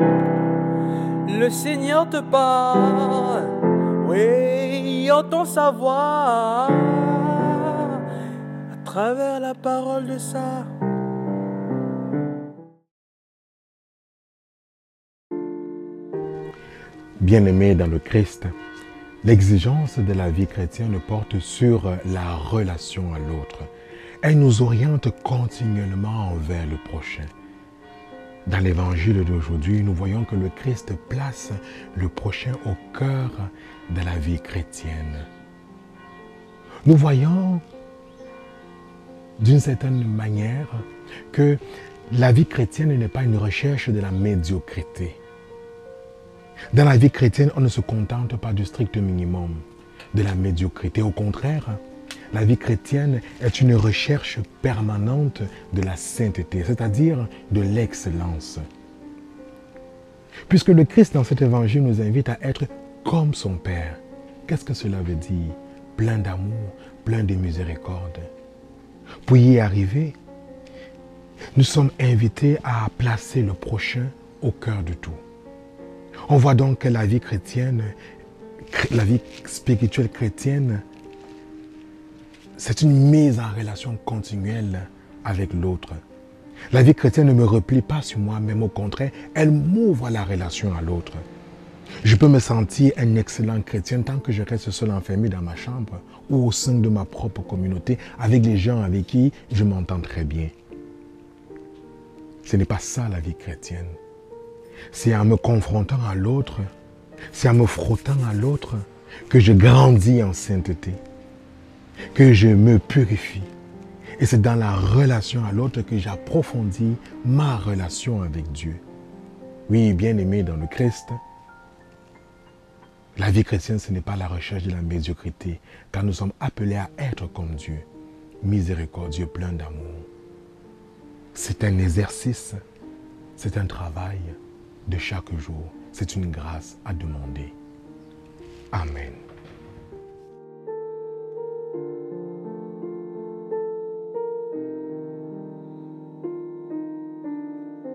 Le Seigneur te parle, oui, entend sa voix à travers la parole de ça. Bien-aimés dans le Christ, l'exigence de la vie chrétienne porte sur la relation à l'autre. Elle nous oriente continuellement envers le prochain. Dans l'évangile d'aujourd'hui, nous voyons que le Christ place le prochain au cœur de la vie chrétienne. Nous voyons d'une certaine manière que la vie chrétienne n'est pas une recherche de la médiocrité. Dans la vie chrétienne, on ne se contente pas du strict minimum, de la médiocrité. Au contraire, la vie chrétienne est une recherche permanente de la sainteté, c'est-à-dire de l'excellence. Puisque le Christ dans cet évangile nous invite à être comme son Père. Qu'est-ce que cela veut dire? Plein d'amour, plein de miséricorde. Pour y arriver, nous sommes invités à placer le prochain au cœur de tout. On voit donc que la vie chrétienne, la vie spirituelle chrétienne, c'est une mise en relation continuelle avec l'autre. La vie chrétienne ne me replie pas sur moi, même au contraire, elle m'ouvre la relation à l'autre. Je peux me sentir un excellent chrétien tant que je reste seul enfermé dans ma chambre ou au sein de ma propre communauté avec les gens avec qui je m'entends très bien. Ce n'est pas ça la vie chrétienne c'est en me confrontant à l'autre, c'est en me frottant à l'autre que je grandis en sainteté, que je me purifie. Et c'est dans la relation à l'autre que j'approfondis ma relation avec Dieu. Oui, bien aimé dans le Christ, la vie chrétienne, ce n'est pas la recherche de la médiocrité, car nous sommes appelés à être comme Dieu, miséricordieux, plein d'amour. C'est un exercice, c'est un travail, de chaque jour. C'est une grâce à demander. Amen.